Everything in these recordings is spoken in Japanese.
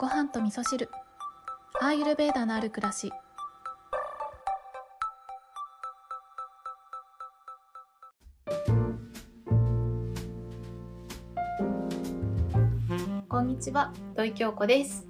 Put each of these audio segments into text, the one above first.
ご飯と味噌汁。アーユルベーダのある暮らし。こんにちは。土井京子です、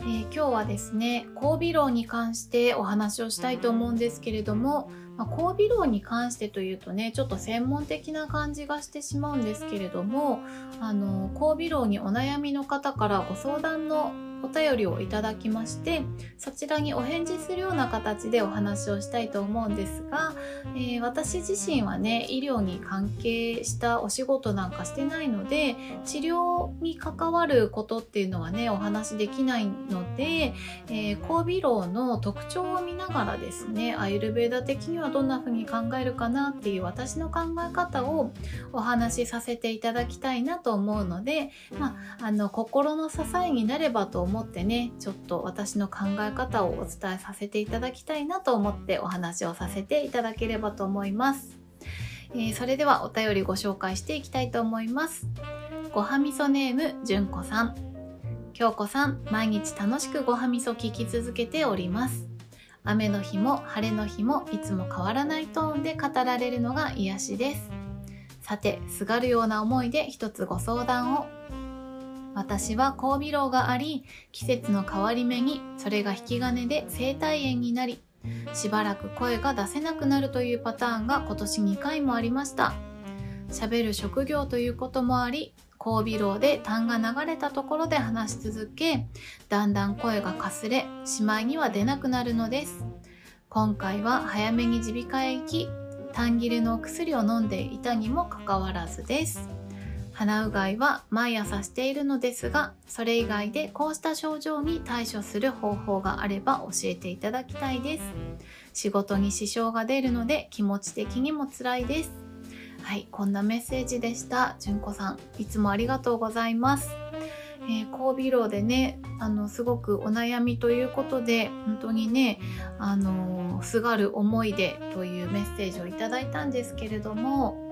えー今日はですね交尾論に関してお話をしたいと思うんですけれども、まあ、交尾論に関してというとねちょっと専門的な感じがしてしまうんですけれどもあの交尾論にお悩みの方からご相談のお便りをいただきましてそちらにお返事するような形でお話をしたいと思うんですが、えー私自身はね医療に関係したお仕事なんかしてないので治療に関わることっていうのはねお話できないので、えー交尾論の特徴を見ながらですねアイルベーダ的にはどんな風に考えるかなっていう私の考え方をお話しさせていただきたいなと思うので、まあ、あの心の支えになればと思思ってねちょっと私の考え方をお伝えさせていただきたいなと思ってお話をさせていただければと思います。えーそれではお便りご紹介していきたいと思います。ごはみそネームじゅんこさん。京子さん、毎日楽しくごはみそ聞き続けております。雨の日も晴れの日もいつも変わらないトーンで語られるのが癒しです。さて、すがるような思いで一つご相談を。私は交尾老があり、季節の変わり目にそれが引き金で生体炎になり、しばらく声が出せなくなるというパターンが今年2回もありました。喋る職業ということもあり、交尾老で痰が流れたところで話し続け、だんだん声がかすれ、しまいには出なくなるのです。今回は早めに耳鼻科へ行き、痰切れのお薬を飲んでいたにもかかわらずです。鼻うがいは毎朝しているのですが、それ以外でこうした症状に対処する方法があれば教えていただきたいです。仕事に支障が出るので気持ち的にも辛いです。はい、こんなメッセージでした。純子さん、いつもありがとうございます。えー、交尾老でね、あの、すごくお悩みということで、本当にね、あのすがる思いでというメッセージをいただいたんですけれども、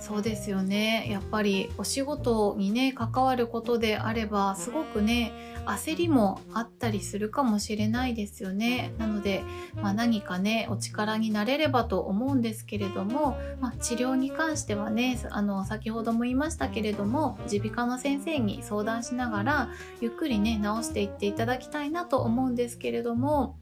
そうですよね。やっぱりお仕事にね、関わることであれば、すごくね、焦りもあったりするかもしれないですよね。なので、まあ、何かね、お力になれればと思うんですけれども、まあ、治療に関してはね、あの、先ほども言いましたけれども、耳鼻科の先生に相談しながら、ゆっくりね、治していっていただきたいなと思うんですけれども、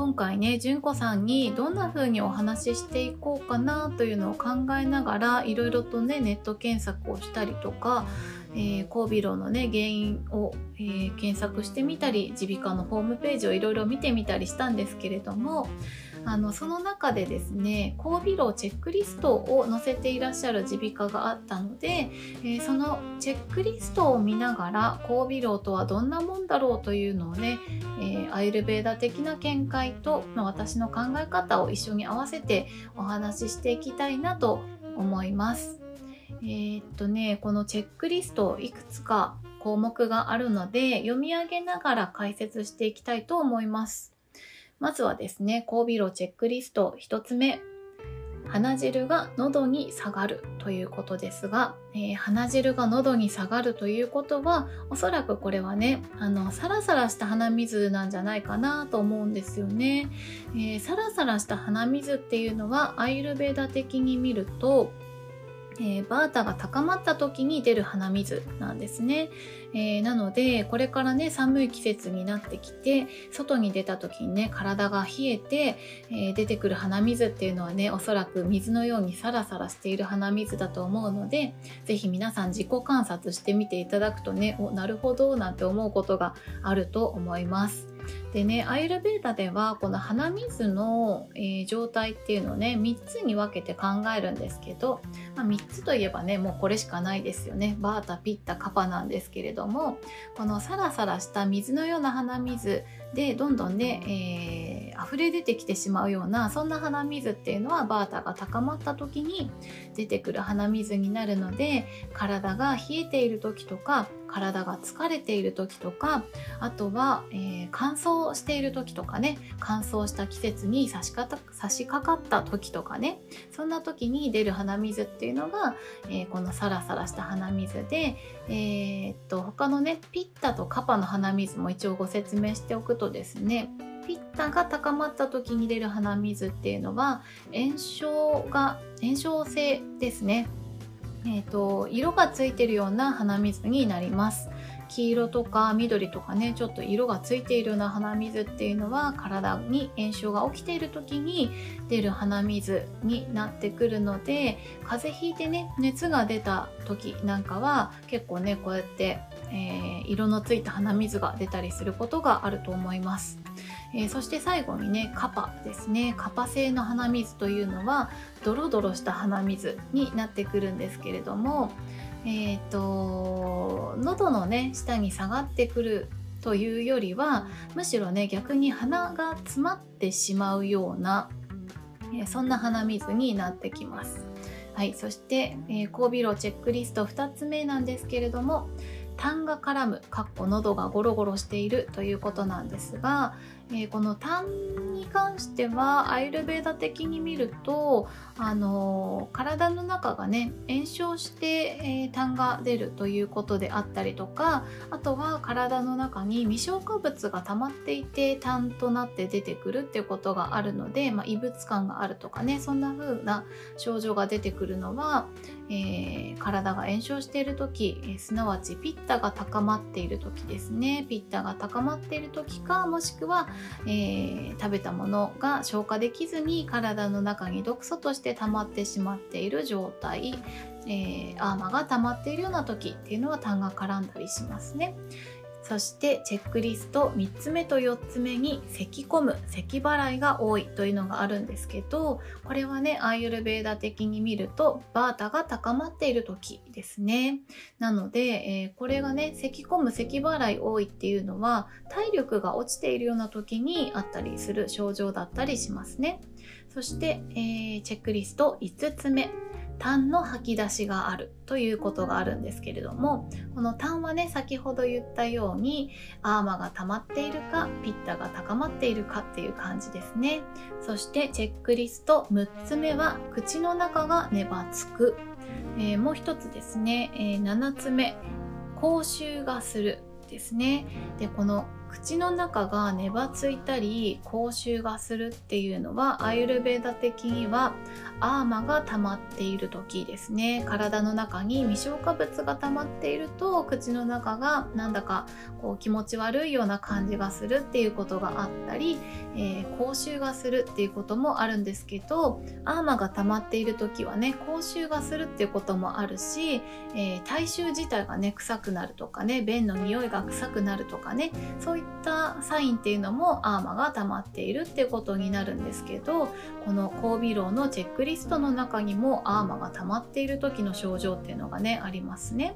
今回ね純子さんにどんな風にお話ししていこうかなというのを考えながらいろいろとねネット検索をしたりとか、えー、交尾論のね原因を、えー検索してみたり耳鼻科のホームページをいろいろ見てみたりしたんですけれどもあのその中でですね交尾論チェックリストを載せていらっしゃる耳鼻科があったので、えーそのチェックリストを見ながら交尾論とはどんなもんだろうというのをねえーアイルベーダ的な見解と、まあ私の考え方を一緒に合わせてお話ししていきたいなと思います。えーっとね、このチェックリストいくつか項目があるので読み上げながら解説していきたいと思います。まずはですね、交尾炉チェックリスト1つ目。鼻汁が喉に下がるということですが、えー鼻汁が喉に下がるということはおそらくこれはねあのサラサラした鼻水なんじゃないかなと思うんですよね、えーサラサラした鼻水っていうのはアイルベーダ的に見るとえーバータが高まった時に出る鼻水なんですね、えーなのでこれからね寒い季節になってきて外に出た時にね体が冷えて、えー出てくる鼻水っていうのはねおそらく水のようにサラサラしている鼻水だと思うのでぜひ皆さん自己観察してみていただくとねおなるほどなんて思うことがあると思います。でねアイルベーダではこの鼻水の、えー状態っていうのをね3つに分けて考えるんですけど、まあ、3つといえばねもうこれしかないですよね。バータピッタカパなんですけれどもこのサラサラした水のような鼻水でどんどんね、えー溢れ出てきてしまうようなそんな鼻水っていうのはバータが高まった時に出てくる鼻水になるので体が冷えている時とか体が疲れている時とかあとは、えー、乾燥している時とかね乾燥した季節に差しか差し掛かった時とかねそんな時に出る鼻水っていうのが、えー、このサラサラした鼻水で、えー、っと他のねピッタとカパの鼻水も一応ご説明しておくとですねピッタが高まった時に出る鼻水っていうのは炎症が炎症性ですね。えーと、色がついてるような鼻水になります。黄色とか緑とかねちょっと色がついているような鼻水っていうのは体に炎症が起きている時に出る鼻水になってくるので風邪ひいてね熱が出た時なんかは結構ねこうやって、えー、色のついた鼻水が出たりすることがあると思います。えー、そして最後にねカパですねカパ製の鼻水というのはドロドロした鼻水になってくるんですけれどもえ、ー、と喉のね下に下がってくるというよりはむしろね逆に鼻が詰まってしまうような、えー、そんな鼻水になってきます。はい、そして、えー、交尾炉チェックリスト2つ目なんですけれども痰が絡むかっこ喉がゴロゴロしているということなんですが、えー、この痰に関してはアイルベーダ的に見ると、あのー、体の中がね炎症して、えー、痰が出るということであったりとかあとは体の中に未消化物が溜まっていて痰となって出てくるっていうことがあるので、まあ、異物感があるとかねそんな風な症状が出てくるのは、えー、体が炎症している時、えー、すなわちピッタが高まっている時ですね。ピッタが高まっている時かもしくはえー、食べたものが消化できずに体の中に毒素として溜まってしまっている状態、えー、アーマが溜まっているような時っていうのは痰が絡んだりしますね。そしてチェックリスト3つ目と4つ目に咳込む咳払いが多いというのがあるんですけどこれはねアーユルベーダ的に見るとバータが高まっている時ですね。なので、えー、これがね咳込む咳払い多いっていうのは体力が落ちているような時にあったりする症状だったりしますね。そして、えー、チェックリスト5つ目。痰の吐き出しがあるということがあるんですけれどもこの痰はね先ほど言ったようにアーマが溜まっているかピッタが高まっているかっていう感じですね。そしてチェックリスト6つ目は口の中がねばつく、えー、もう一つですね、えー、7つ目口臭がするですね。でこの口の中がねばついたり口臭がするっていうのはアイルベーダ的にはアーマが溜まっている時ですね。体の中に未消化物が溜まっていると口の中がなんだかこう気持ち悪いような感じがするっていうことがあったり、えー、口臭がするっていうこともあるんですけどアーマが溜まっている時はね口臭がするっていうこともあるし、えー、体臭自体がね臭くなるとかね便の匂いが臭くなるとかねそういったサインっていうのもアーマが溜まっているっていうことになるんですけどこの交尾炉のチェックリストの中にもアーマが溜まっている時の症状っていうのがねありますね。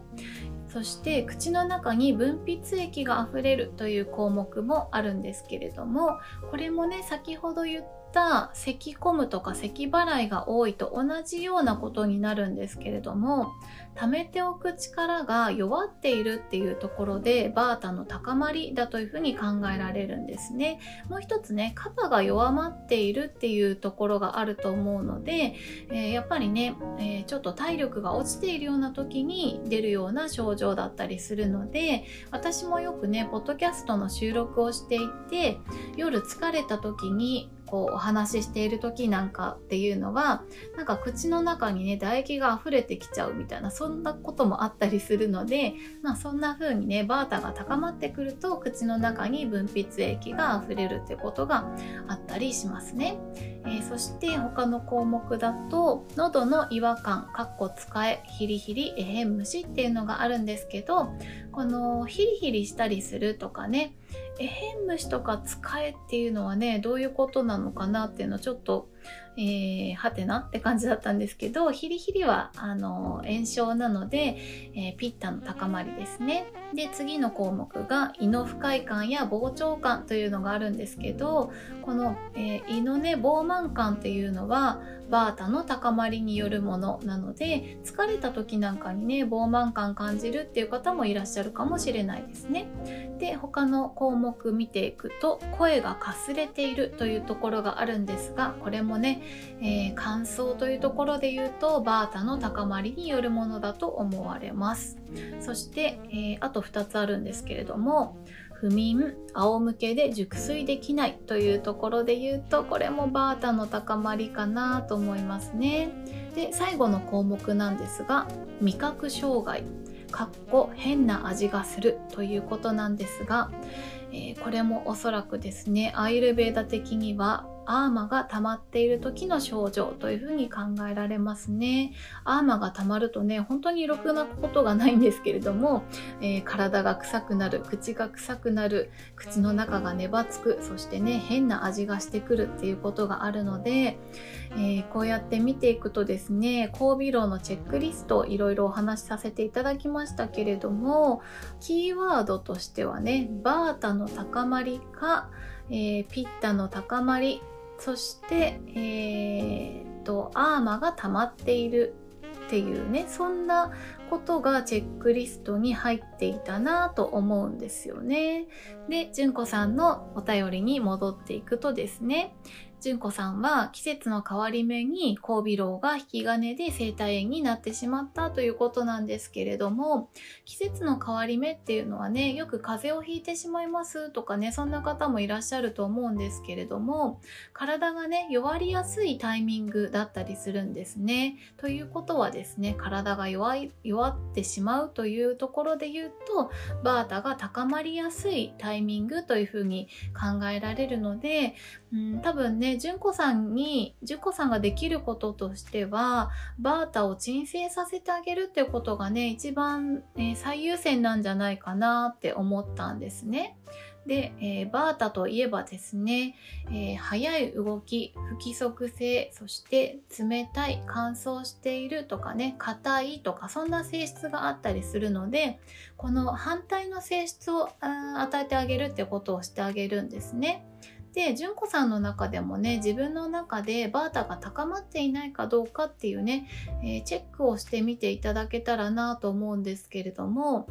そして口の中に分泌液があふれるという項目もあるんですけれどもこれもね先ほど言ったた咳込むとか咳払いが多いと同じようなことになるんですけれども溜めておく力が弱っているっていうところでバータの高まりだというふうに考えられるんですね。もう一つね肩が弱まっているっていうところがあると思うので、えー、やっぱりね、えー、ちょっと体力が落ちているような時に出るような症状だったりするので私もよくねポッドキャストの収録をしていて夜疲れた時にこうお話ししている時なんかっていうのはなんか口の中にね唾液が溢れてきちゃうみたいなそんなこともあったりするので、まあ、そんな風にねバータが高まってくると口の中に分泌液が溢れるってことがあったりしますね。えー、そして他の項目だと喉の違和感かっこ使えヒリヒリえへん虫っていうのがあるんですけどこのヒリヒリしたりするとかねえへん虫とか使えっていうのはねどういうことなのかなっていうのをちょっとえー、はてなって感じだったんですけどヒリヒリはあの炎症なので、えー、ピッタの高まりですね。で次の項目が胃の不快感や膨張感というのがあるんですけどこの、えー、胃のね膨満感っていうのはバータの高まりによるものなので疲れた時なんかにね膨満感感じるっていう方もいらっしゃるかもしれないですね。で他の項目見ていくと声がかすれているというところがあるんですがこれもねえー、乾燥というところで言うとバータの高まりによるものだと思われます。そして、えー、あと2つあるんですけれども不眠仰向けで熟睡できないというところで言うとこれもバータの高まりかなと思いますね。で最後の項目なんですが味覚障害かっこ変な味がするということなんですが、えー、これもおそらくですねアイルベーダ的にはアーマが溜まっている時の症状というふうに考えられますね。アーマが溜まるとね、本当にろくなことがないんですけれども、えー、体が臭くなる、口が臭くなる、口の中がねばつく、そしてね、変な味がしてくるっていうことがあるので、えー、こうやって見ていくとですね、交尾炉のチェックリストいろいろお話しさせていただきましたけれども、キーワードとしてはね、バータの高まりか、えー、ピッタの高まりそして、えー、とアーマが溜まっているっていうねそんなことがチェックリストに入っていたなと思うんですよね。で純子さんのお便りに戻っていくとですね純子さんは季節の変わり目に交尾楼が引き金で生態園になってしまったということなんですけれども季節の変わり目っていうのはねよく風邪をひいてしまいますとかねそんな方もいらっしゃると思うんですけれども体がね弱りやすいタイミングだったりするんですね。ということはですね体が弱い弱ってしまうというところで言うとバータが高まりやすいタイミングというふうに考えられるので、うん、多分ね純子さんに純子さんができることとしてはバータを鎮静させてあげるっていうことがね一番、え、最優先なんじゃないかなって思ったんですね。で、えー、バータといえばですね、えー、速い動き、不規則性、そして冷たい、乾燥しているとかね、硬いとか、そんな性質があったりするので、この反対の性質を与えてあげるってことをしてあげるんですね。で純子さんの中でもね自分の中でバータが高まっていないかどうかっていうね、えー、チェックをしてみていただけたらなと思うんですけれども、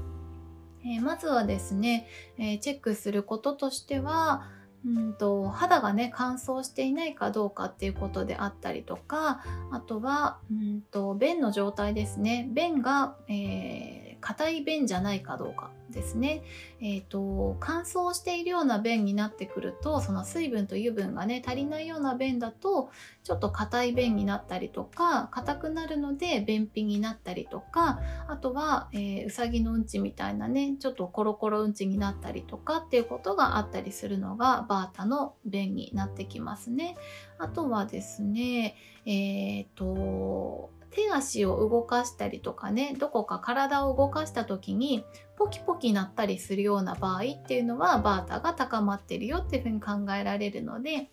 えー、まずはですね、えー、チェックすることとしてはうんと肌がね乾燥していないかどうかっていうことであったりとかあとはうんと便の状態ですね。便が、えー硬い便じゃないかどうかですね。え、ー、と、乾燥しているような便になってくると、その水分と油分がね、足りないような便だと、ちょっと硬い便になったりとか、硬くなるので便秘になったりとか、あとは、えー、うさぎのうんちみたいなね、ちょっとコロコロうんちになったりとかっていうことがあったりするのが、バータの便になってきますね。あとはですね、えっ、ー、と、手足を動かしたりとかねどこか体を動かした時にポキポキ鳴ったりするような場合っていうのはバータが高まってるよっていうふうに考えられるので、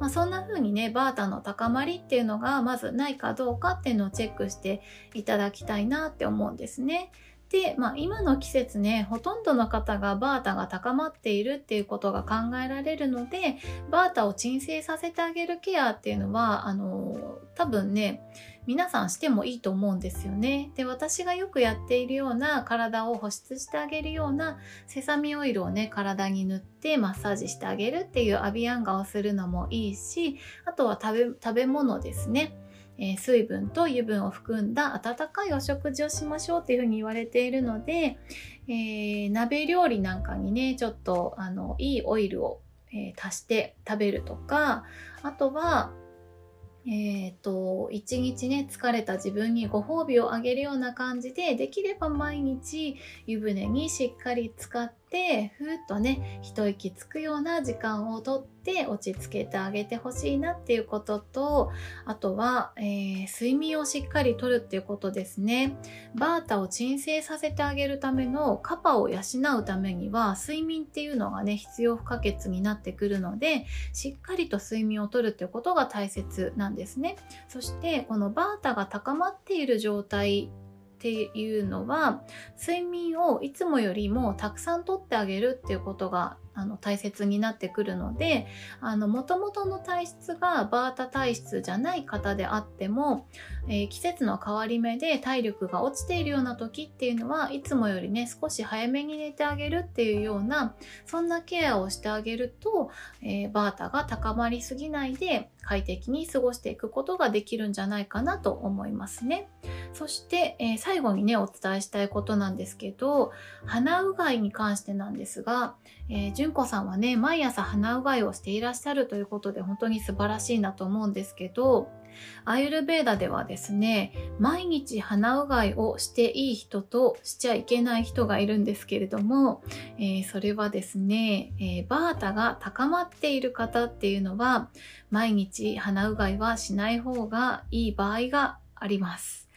まあ、そんな風にねバータの高まりっていうのがまずないかどうかっていうのをチェックしていただきたいなって思うんですね。で、まあ、今の季節ねほとんどの方がバータが高まっているっていうことが考えられるのでバータを鎮静させてあげるケアっていうのはあの多分ね皆さんしてもいいと思うんですよね。で私がよくやっているような体を保湿してあげるようなセサミオイルをね体に塗ってマッサージしてあげるっていうアビアンガをするのもいいしあとは食べ食べ物ですね。えー、水分と油分を含んだ温かいお食事をしましょうっていうふうに言われているので、えー、鍋料理なんかにねちょっとあのいいオイルを、え、足して食べるとかあとはえっ、ー、と、一日ね、疲れた自分にご褒美をあげるような感じで、できれば毎日湯船にしっかり使っってふーっとね一息つくような時間をとって落ち着けてあげてほしいなっていうこととあとは、えー、睡眠をしっかりとるっていうことですね。バータを鎮静させてあげるためのカパを養うためには睡眠っていうのがね必要不可欠になってくるのでしっかりと睡眠をとるっていうことが大切なんですね。そしてこのバータが高まっている状態っていうのは睡眠をいつもよりもたくさんとってあげるっていうことがあの大切になってくるのでもともとの体質がバータ体質じゃない方であっても、えー、季節の変わり目で体力が落ちているような時っていうのはいつもよりね少し早めに寝てあげるっていうようなそんなケアをしてあげると、えー、バータが高まりすぎないで快適に過ごしていくことができるんじゃないかなと思いますね。そして、えー、最後にねお伝えしたいことなんですけど鼻うがいに関してなんですが、えー、純子さんはね、毎朝鼻うがいをしていらっしゃるということで本当に素晴らしいなと思うんですけど、アイルベーダではですね、毎日鼻うがいをしていい人としちゃいけない人がいるんですけれども、えー、それはですね、えー、バータが高まっている方っていうのは、毎日鼻うがいはしない方がいい場合があります。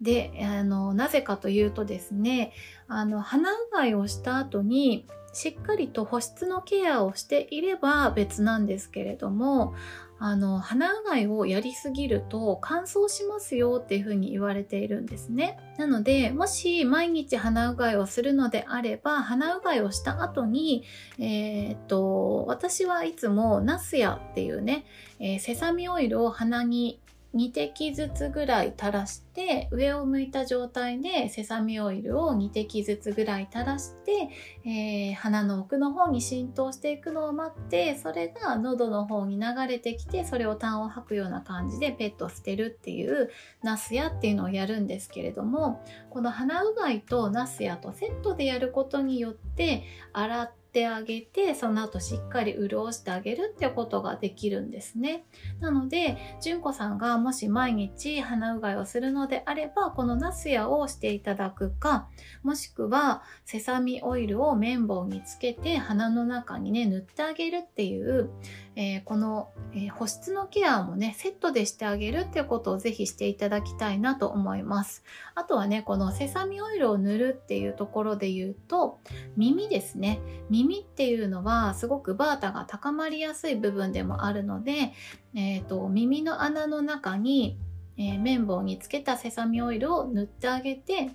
で、あの、なぜかというとですね、あの、鼻うがいをした後に、しっかりと保湿のケアをしていれば別なんですけれどもあの鼻うがいをやりすぎると乾燥しますよっていうふうに言われているんですね。なのでもし毎日鼻うがいをするのであれば鼻うがいをした後にえー、っと私はいつもナスヤっていうね、えー、セサミオイルを鼻に2滴ずつぐらい垂らして上を向いた状態でセサミオイルを2滴ずつぐらい垂らして、えー、鼻の奥の方に浸透していくのを待ってそれが喉の方に流れてきてそれを痰を吐くような感じでペット捨てるっていうナスヤっていうのをやるんですけれどもこの鼻うがいとナスヤとセットでやることによって洗っててあげてその後しっかり潤してあげるっていうことができるんですね。なので純子さんがもし毎日鼻うがいをするのであればこのナスヤをしていただくかもしくはセサミオイルを綿棒につけて鼻の中にね塗ってあげるっていうえー、この、えー、保湿のケアもねセットでしてあげるっていうことをぜひしていただきたいなと思います。あとはねこのセサミオイルを塗るっていうところで言うと耳ですね。耳っていうのはすごくバータが高まりやすい部分でもあるので、えーと、耳の穴の中に、え綿棒につけたセサミオイルを塗ってあげて、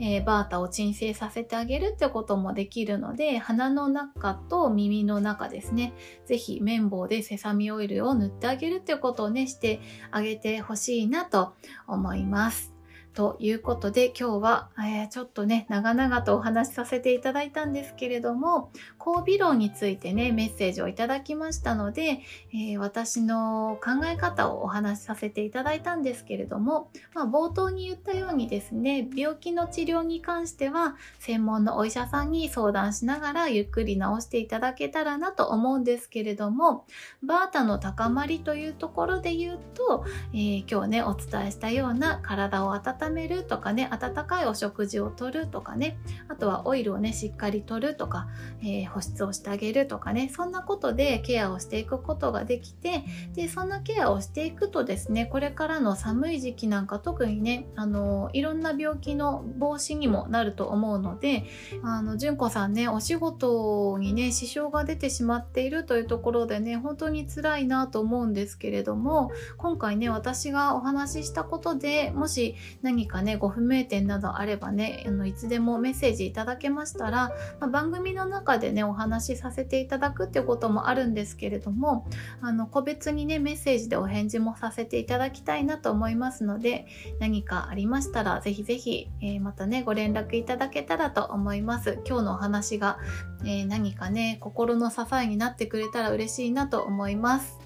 えー、バータを鎮静させてあげるってこともできるので鼻の中と耳の中ですね是非綿棒でセサミオイルを塗ってあげるってことをねしてあげてほしいなと思います。ということで今日は、えー、ちょっとね長々とお話しさせていただいたんですけれども交尾論についてねメッセージをいただきましたので、えー、私の考え方をお話しさせていただいたんですけれども、まあ、冒頭に言ったようにですね病気の治療に関しては専門のお医者さんに相談しながらゆっくり治していただけたらなと思うんですけれどもバータの高まりというところで言うと、えー、今日ねお伝えしたような体を温温めるとかね温かいお食事をとるとかねあとはオイルをねしっかりとるとか、えー、保湿をしてあげるとかねそんなことでケアをしていくことができてでそんなケアをしていくとですねこれからの寒い時期なんか特にねあのいろんな病気の防止にもなると思うのであの純子さんねお仕事にね支障が出てしまっているというところでね本当に辛いなと思うんですけれども今回ね私がお話ししたことでもし何何かねご不明点などあればねあのいつでもメッセージいただけましたら、まあ、番組の中でねお話しさせていただくっていうこともあるんですけれどもあの個別にねメッセージでお返事もさせていただきたいなと思いますので何かありましたら是非是非、え、またねご連絡いただけたらと思います。今日のお話が、えー、何かね心の支えになってくれたら嬉しいなと思います。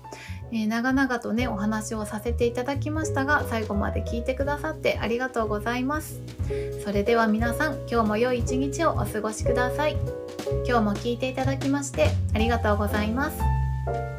えー、長々とねお話をさせていただきましたが最後まで聞いてくださってありがとうございます。それでは皆さん今日も良い一日をお過ごしください。今日も聞いていただきましてありがとうございます。